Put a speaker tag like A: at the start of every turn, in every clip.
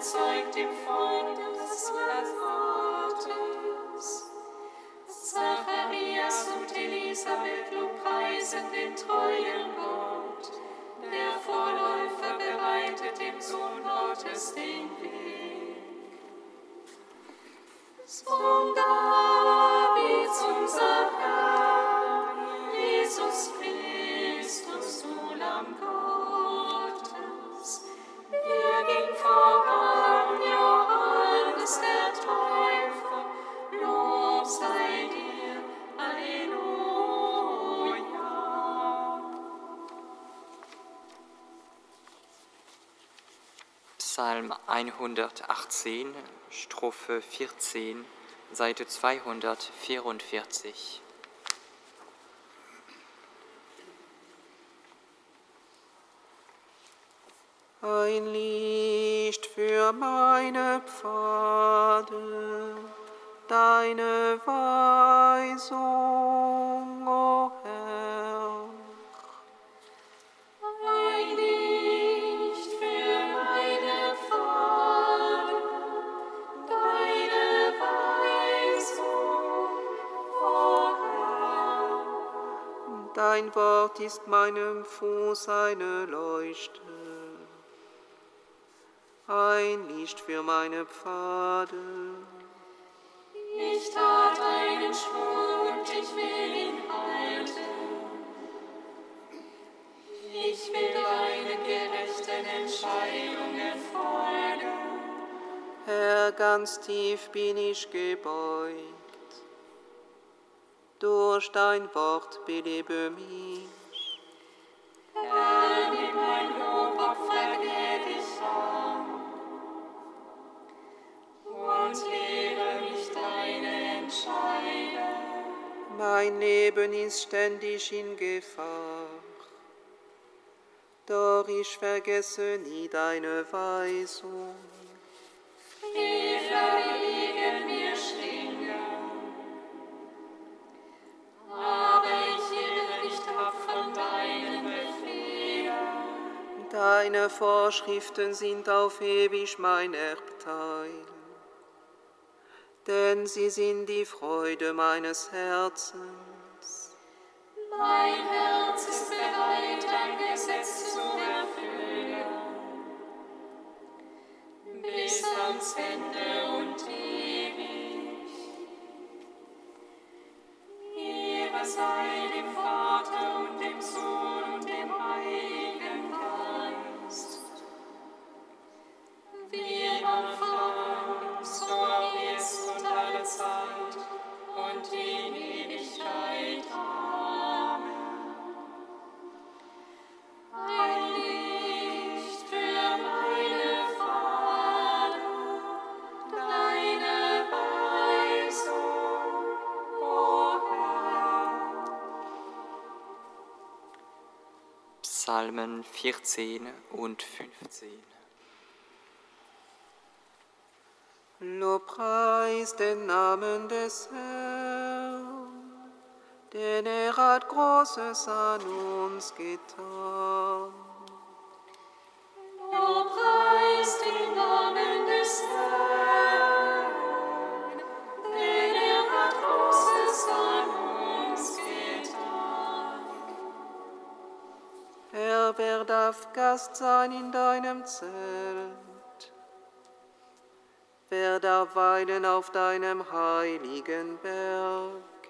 A: zeigt dem
B: Feind des
A: Gottes.
B: Zacharias und Elisabeth lobpreisen den treuen Gott, der Vorläufer bereitet dem Sohn Gottes den Weg.
C: Song 118, Strophe 14, Seite 244.
D: Ein Licht für meine Pfade, deine Weisung,
A: oh
D: Dein Wort ist meinem Fuß eine Leuchte, ein Licht für meine Pfade.
A: Ich tat einen Schwur und ich will ihn halten. Ich will deinen gerechten Entscheidungen folgen.
D: Herr, ganz tief bin ich gebeugt. Durch dein Wort belebe mich.
A: Herr, nimm mein Lobopfer gnädig an und lehre mich deine Entscheidung.
D: Mein Leben ist ständig in Gefahr. Doch ich vergesse nie deine Weisung.
A: Fehler
D: Deine Vorschriften sind auf ewig mein Erbteil. Denn sie sind die Freude meines Herzens.
A: Mein Herz ist bereit, dein Gesetz zu erfüllen. Bis ans Ende und ewig. Ehre sei dem
C: 14 und 15.
D: Lobpreis den Namen des Herrn, denn er hat Großes an uns getan. Wer darf Gast sein in deinem Zelt? Wer darf weilen auf deinem heiligen Berg?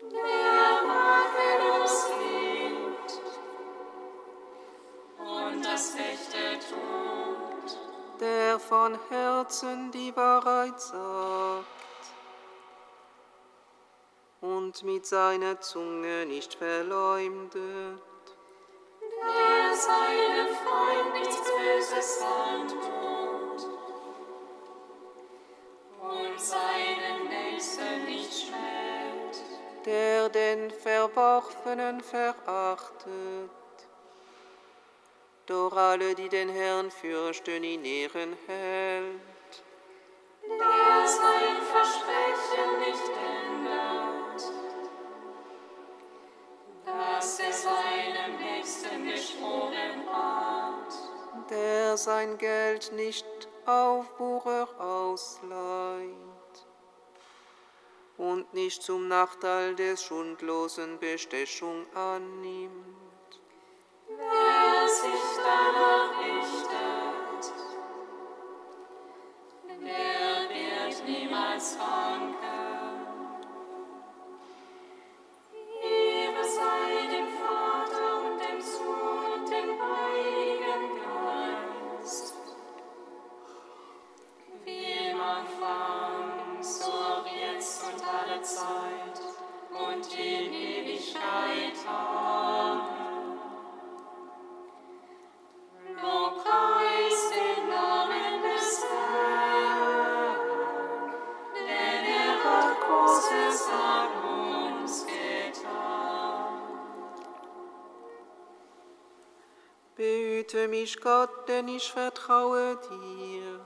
A: Der makellos lebt und das Rechte tut.
D: der von Herzen die Wahrheit sagt und mit seiner Zunge nicht verleumdet.
A: Der
D: den Verworfenen verachtet. Doch alle, die den Herrn fürchten, in Ehren hält.
A: der sein Versprechen nicht ändert,
D: sein Geld nicht auf Wucher ausleiht und nicht zum Nachteil des Schuldlosen Bestechung annimmt.
A: Wer sich danach
D: Behüte mich, Gott, denn ich vertraue dir.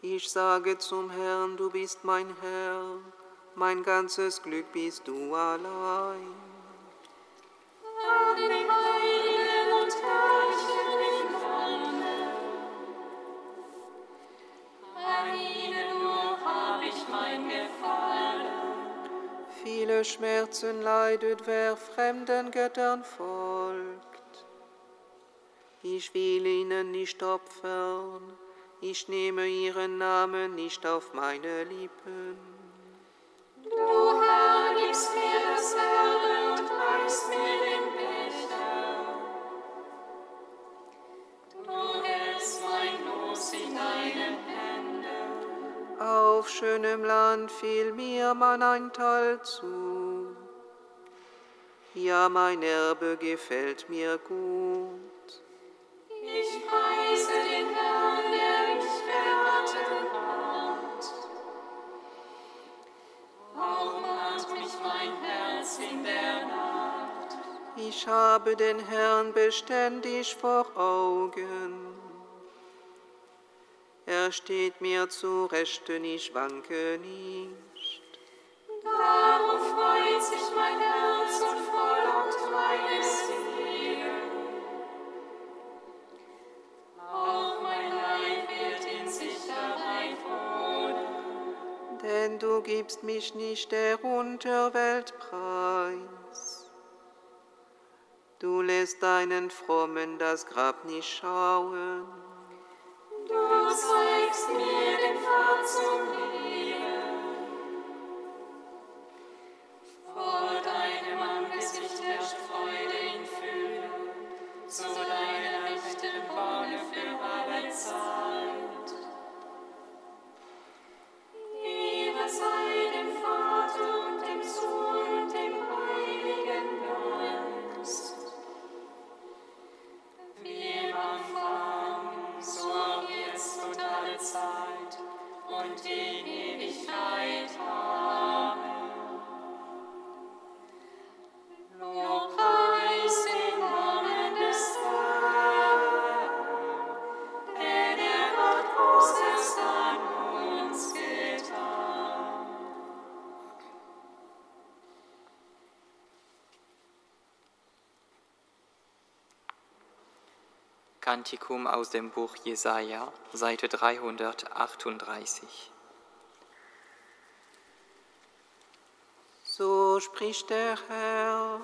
D: Ich sage zum Herrn, du bist mein Herr, mein ganzes Glück bist du allein.
A: Gefallen.
D: Viele Schmerzen leidet, wer fremden Göttern folgt. Ich will ihnen nicht opfern, ich nehme ihren Namen nicht auf meine Lippen.
A: Du Herr gibst mir das Erbe und reichst mir den Becher. Du hältst mein Los in deinen Händen.
D: Auf schönem Land fiel mir mein Einteil zu. Ja, mein Erbe gefällt mir gut.
A: Ich
D: habe den Herrn beständig vor Augen. Er steht mir zu Rechten, ich wanke nicht.
A: Darum freut sich mein Herz und frohlockt meine Seele.
D: Du gibst mich nicht der Unterwelt preis. Du lässt deinen Frommen das Grab nicht schauen.
A: Du zeigst mir den Pfad zum Leben.
C: Kantikum aus dem Buch Jesaja, Seite 338.
D: So spricht der Herr,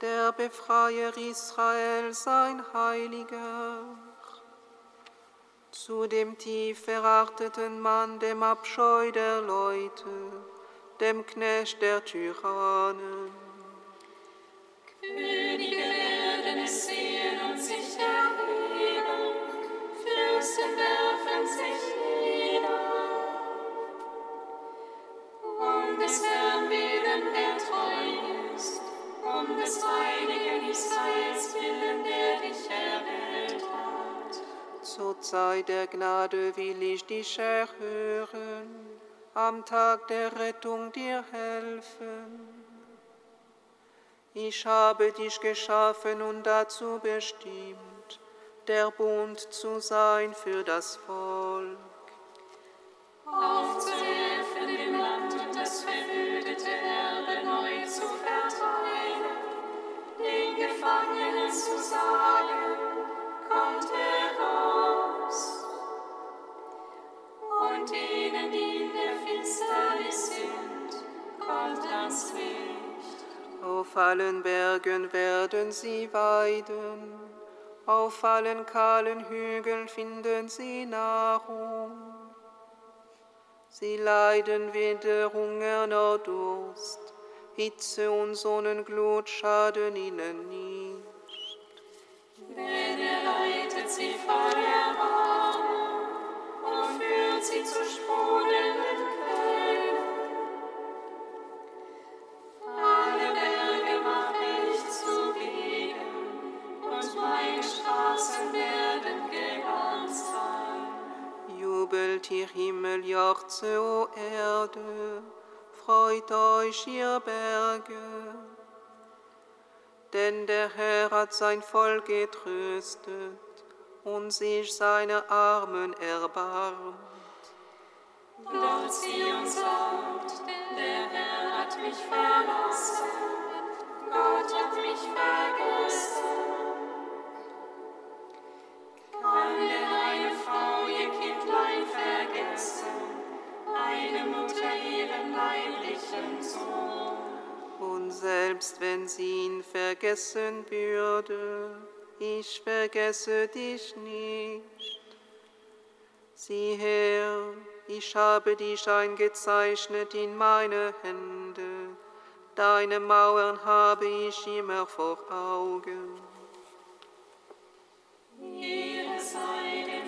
D: der Befreier Israel, sein Heiliger. Zu dem tief verachteten Mann, dem Abscheu der Leute, dem Knecht der Tyrannen.
A: Könige werden es sehen und sich erheben,
D: Zeit der Gnade will ich dich erhören, am Tag der Rettung dir helfen. Ich habe dich geschaffen und dazu bestimmt, der Bund zu sein für das Volk.
A: Aufzuhelfen dem Land und das verwüdete Erbe neu zu verteilen, den Gefangenen zu sagen, kommt heraus. Und denen, die in der Finsternis sind, kommt ans Licht.
D: Auf allen Bergen werden sie weiden, auf allen kahlen Hügeln finden sie Nahrung. Sie leiden weder Hunger noch Durst, Hitze und Sonnenglut schaden ihnen nicht. Jauchze, o Erde, freut euch, ihr Berge. Denn der Herr hat sein Volk getröstet und sich seine Armen erbarmt.
A: Doch sie uns sagt, der Herr hat mich verlassen, Gott hat mich vergessen. Kann denn eine Frau ihr Kindlein vergessen, eine Mutter ihren leiblichen Sohn?
D: Und selbst wenn sie ihn vergessen würde, ich vergesse dich nicht. Sieh her, ich habe dich eingezeichnet in meine Hände, deine Mauern habe ich immer vor Augen.
A: Ehre sei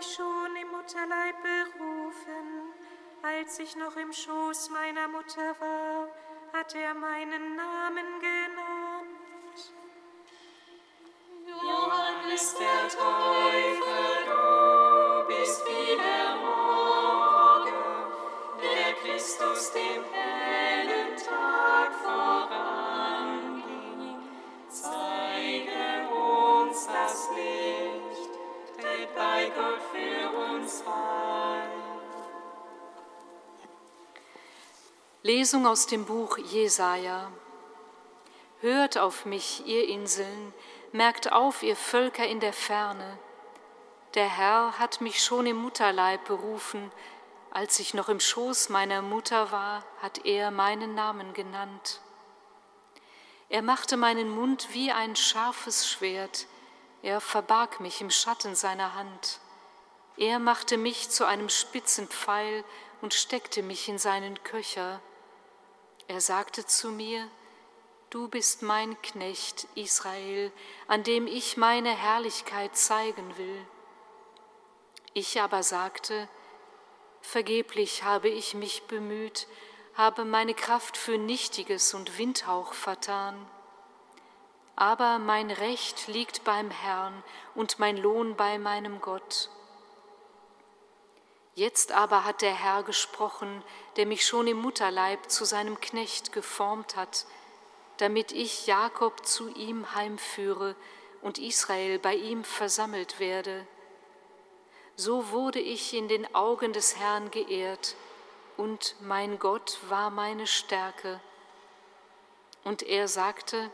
E: mich schon im Mutterleib berufen. Als ich noch im Schoß meiner Mutter war, hat er meinen Namen genannt.
A: Johannes der Täufer,
F: Lesung aus dem Buch Jesaja. Hört auf mich, ihr Inseln, merkt auf, ihr Völker in der Ferne. Der Herr hat mich schon im Mutterleib berufen, als ich noch im Schoß meiner Mutter war, hat er meinen Namen genannt. Er machte meinen Mund wie ein scharfes Schwert, er verbarg mich im Schatten seiner Hand. Er machte mich zu einem spitzen Pfeil und steckte mich in seinen Köcher. Er sagte zu mir, Du bist mein Knecht Israel, an dem ich meine Herrlichkeit zeigen will. Ich aber sagte, Vergeblich habe ich mich bemüht, habe meine Kraft für Nichtiges und Windhauch vertan. Aber mein Recht liegt beim Herrn und mein Lohn bei meinem Gott. Jetzt aber hat der Herr gesprochen, der mich schon im Mutterleib zu seinem Knecht geformt hat, damit ich Jakob zu ihm heimführe und Israel bei ihm versammelt werde. So wurde ich in den Augen des Herrn geehrt, und mein Gott war meine Stärke. Und er sagte,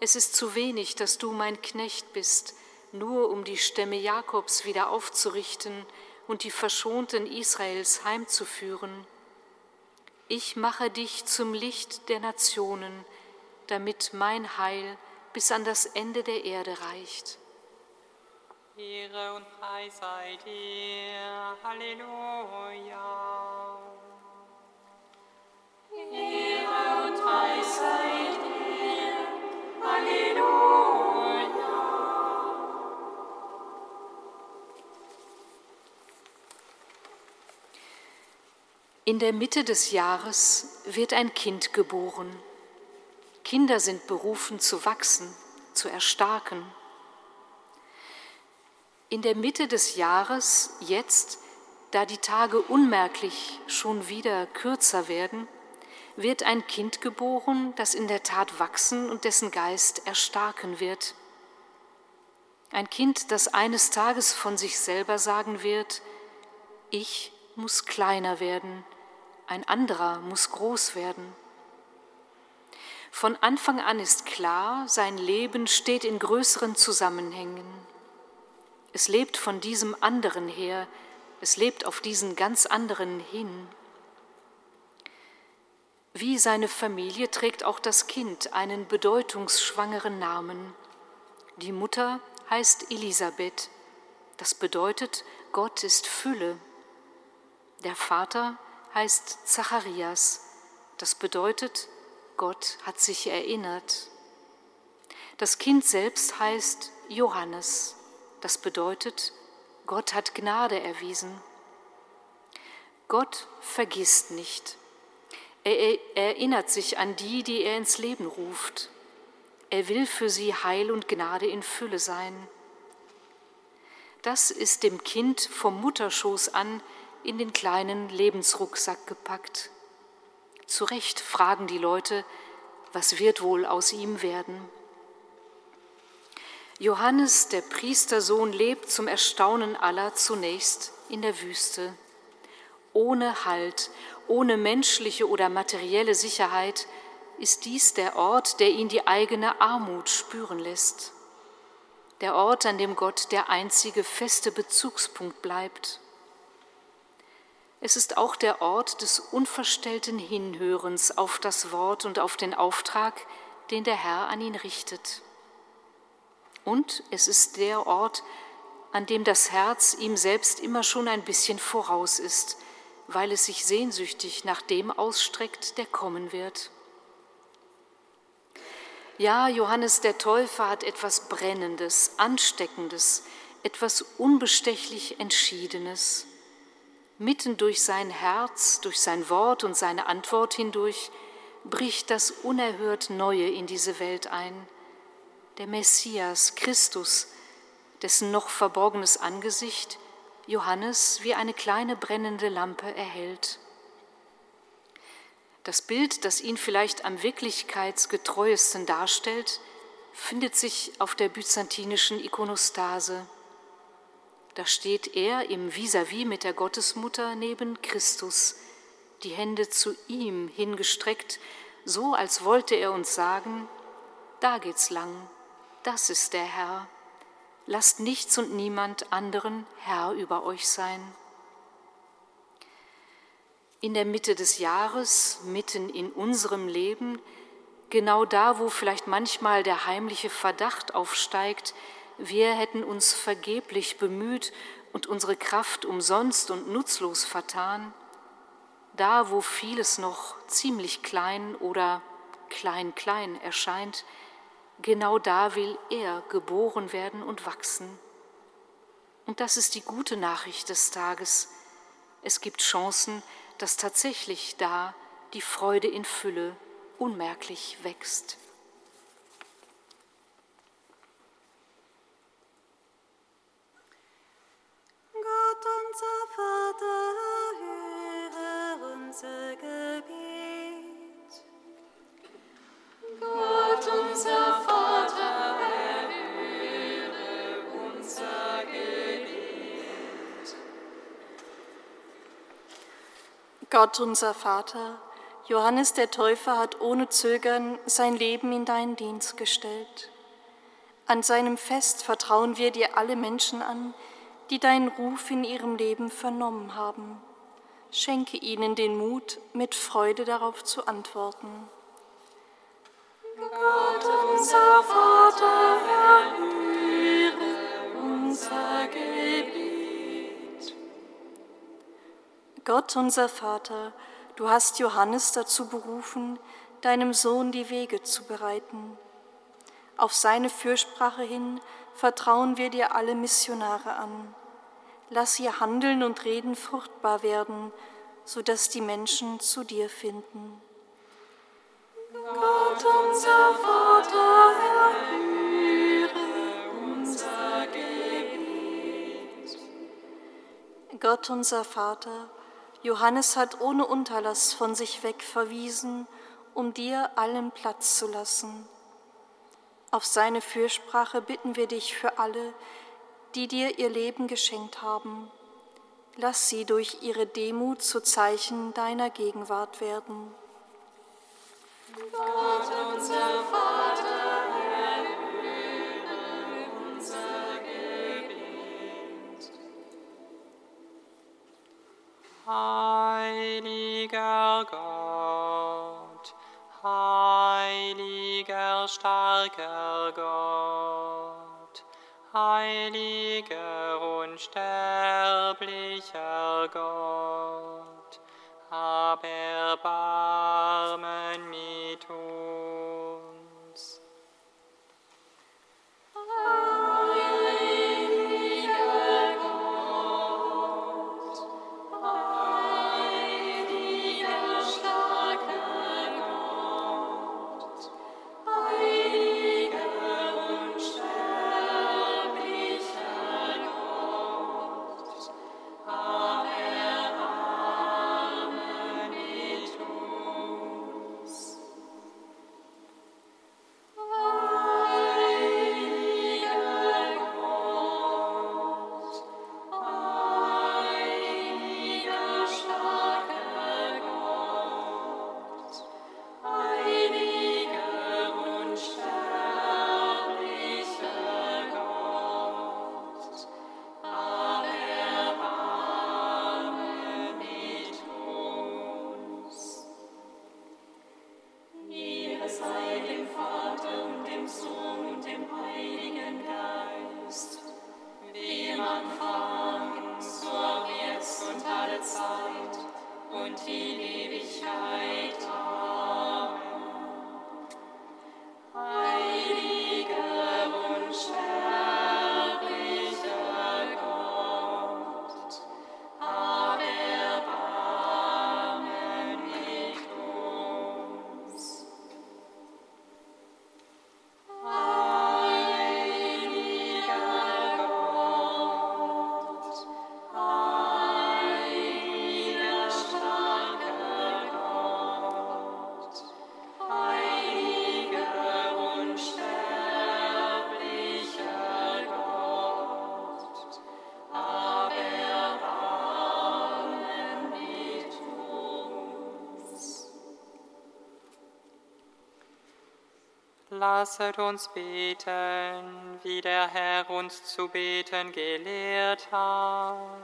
F: es ist zu wenig, dass du mein Knecht bist, nur um die Stämme Jakobs wieder aufzurichten und die Verschonten Israels heimzuführen. Ich mache dich zum Licht der Nationen, damit mein Heil bis an das Ende der Erde reicht.
C: Ehre und Preis sei dir. Halleluja.
A: Ehre und Preis sei dir. Halleluja.
F: In der Mitte des Jahres wird ein Kind geboren. Kinder sind berufen zu wachsen, zu erstarken. In der Mitte des Jahres, jetzt, da die Tage unmerklich schon wieder kürzer werden, wird ein Kind geboren, das in der Tat wachsen und dessen Geist erstarken wird. Ein Kind, das eines Tages von sich selber sagen wird, ich muss kleiner werden, ein anderer muss groß werden. Von Anfang an ist klar, sein Leben steht in größeren Zusammenhängen. Es lebt von diesem anderen her, es lebt auf diesen ganz anderen hin. Wie seine Familie trägt auch das Kind einen bedeutungsschwangeren Namen. Die Mutter heißt Elisabeth. Das bedeutet, Gott ist Fülle. Der Vater heißt Zacharias. Das bedeutet, Gott hat sich erinnert. Das Kind selbst heißt Johannes. Das bedeutet, Gott hat Gnade erwiesen. Gott vergisst nicht. Er erinnert sich an die, die er ins Leben ruft. Er will für sie Heil und Gnade in Fülle sein. Das ist dem Kind vom Mutterschoß an in den kleinen Lebensrucksack gepackt. Zu Recht fragen die Leute, was wird wohl aus ihm werden? Johannes, der Priestersohn, lebt zum Erstaunen aller zunächst in der Wüste, ohne Halt, ohne menschliche oder materielle Sicherheit ist dies der Ort, der ihn die eigene Armut spüren lässt. Der Ort, an dem Gott der einzige feste Bezugspunkt bleibt. Es ist auch der Ort des unverstellten Hinhörens auf das Wort und auf den Auftrag, den der Herr an ihn richtet. Und es ist der Ort, an dem das Herz ihm selbst immer schon ein bisschen voraus ist, weil es sich sehnsüchtig nach dem ausstreckt, der kommen wird. Ja, Johannes der Täufer hat etwas Brennendes, Ansteckendes, etwas unbestechlich Entschiedenes. Mitten durch sein Herz, durch sein Wort und seine Antwort hindurch bricht das unerhört Neue in diese Welt ein. Der Messias, Christus, dessen noch verborgenes Angesicht Johannes wie eine kleine brennende Lampe erhält. Das Bild, das ihn vielleicht am wirklichkeitsgetreuesten darstellt, findet sich auf der byzantinischen Ikonostase. Da steht er im Vis-à-vis -vis mit der Gottesmutter neben Christus, die Hände zu ihm hingestreckt, so als wollte er uns sagen, da geht's lang, das ist der Herr. Lasst nichts und niemand anderen Herr über euch sein. In der Mitte des Jahres, mitten in unserem Leben, genau da, wo vielleicht manchmal der heimliche Verdacht aufsteigt, wir hätten uns vergeblich bemüht und unsere Kraft umsonst und nutzlos vertan, da, wo vieles noch ziemlich klein oder klein-klein erscheint, Genau da will er geboren werden und wachsen. Und das ist die gute Nachricht des Tages. Es gibt Chancen, dass tatsächlich da die Freude in Fülle unmerklich wächst.
A: Gott unser Vater, höre unser Gebet. Gott unser
G: Gott unser Vater, Johannes der Täufer hat ohne Zögern sein Leben in deinen Dienst gestellt. An seinem Fest vertrauen wir dir alle Menschen an, die deinen Ruf in ihrem Leben vernommen haben. Schenke ihnen den Mut, mit Freude darauf zu antworten.
A: Gott unser Vater, erhöre unser Gebet.
G: Gott unser Vater, du hast Johannes dazu berufen, deinem Sohn die Wege zu bereiten. Auf seine Fürsprache hin vertrauen wir dir alle Missionare an. Lass ihr Handeln und Reden fruchtbar werden, sodass die Menschen zu dir finden.
A: Gott unser Vater, erhöre unser Gebet.
G: Gott unser Vater, Johannes hat ohne Unterlass von sich weg verwiesen, um dir allen Platz zu lassen. Auf seine Fürsprache bitten wir dich für alle, die dir ihr Leben geschenkt haben. Lass sie durch ihre Demut zu Zeichen deiner Gegenwart werden.
C: Gott, unser Vater, unser Gebet.
A: Heiliger Gott, heiliger, starker Gott, heiliger, unsterblicher Gott, hab Erbarmen mit uns. Lasset uns beten, wie der Herr uns zu beten gelehrt hat.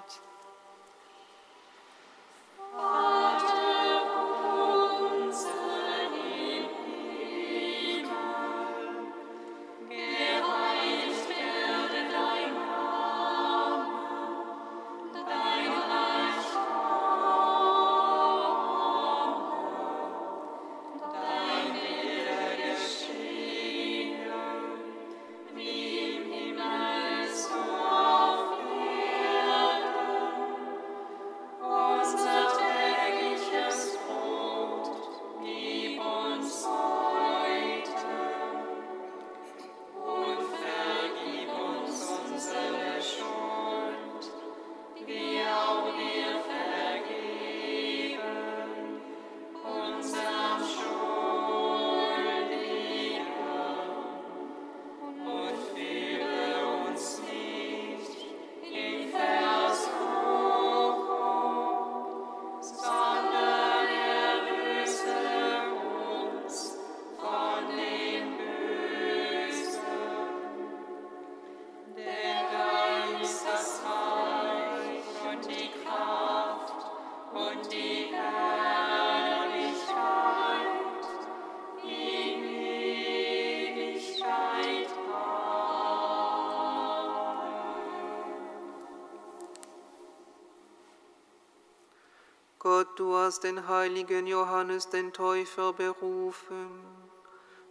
D: Hast den heiligen Johannes den Täufer berufen,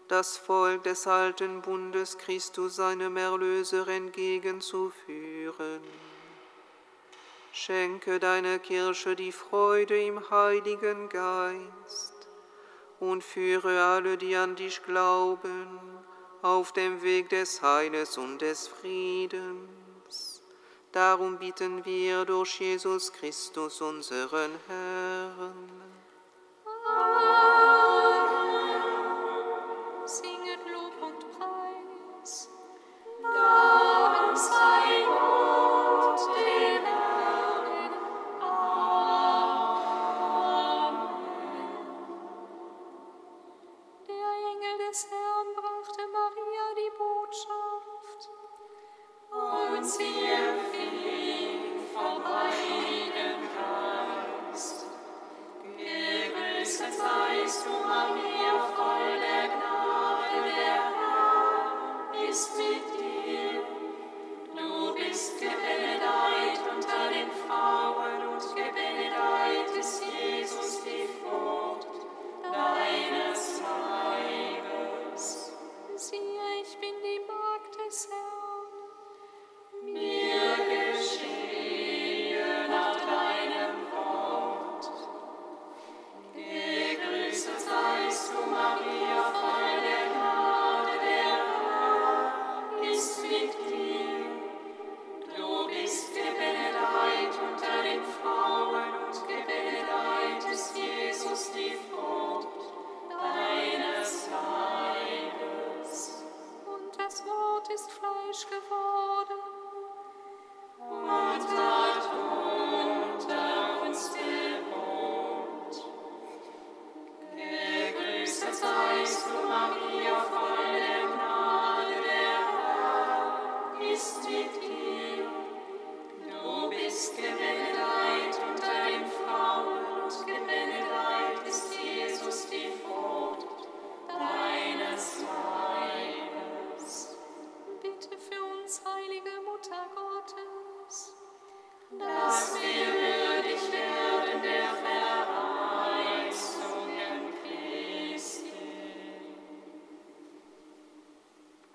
D: das Volk des alten Bundes Christus seinem Erlöser entgegenzuführen. Schenke deiner Kirche die Freude im Heiligen Geist und führe alle, die an dich glauben, auf dem Weg des Heiles und des Friedens. Darum bitten wir durch Jesus Christus, unseren Herrn.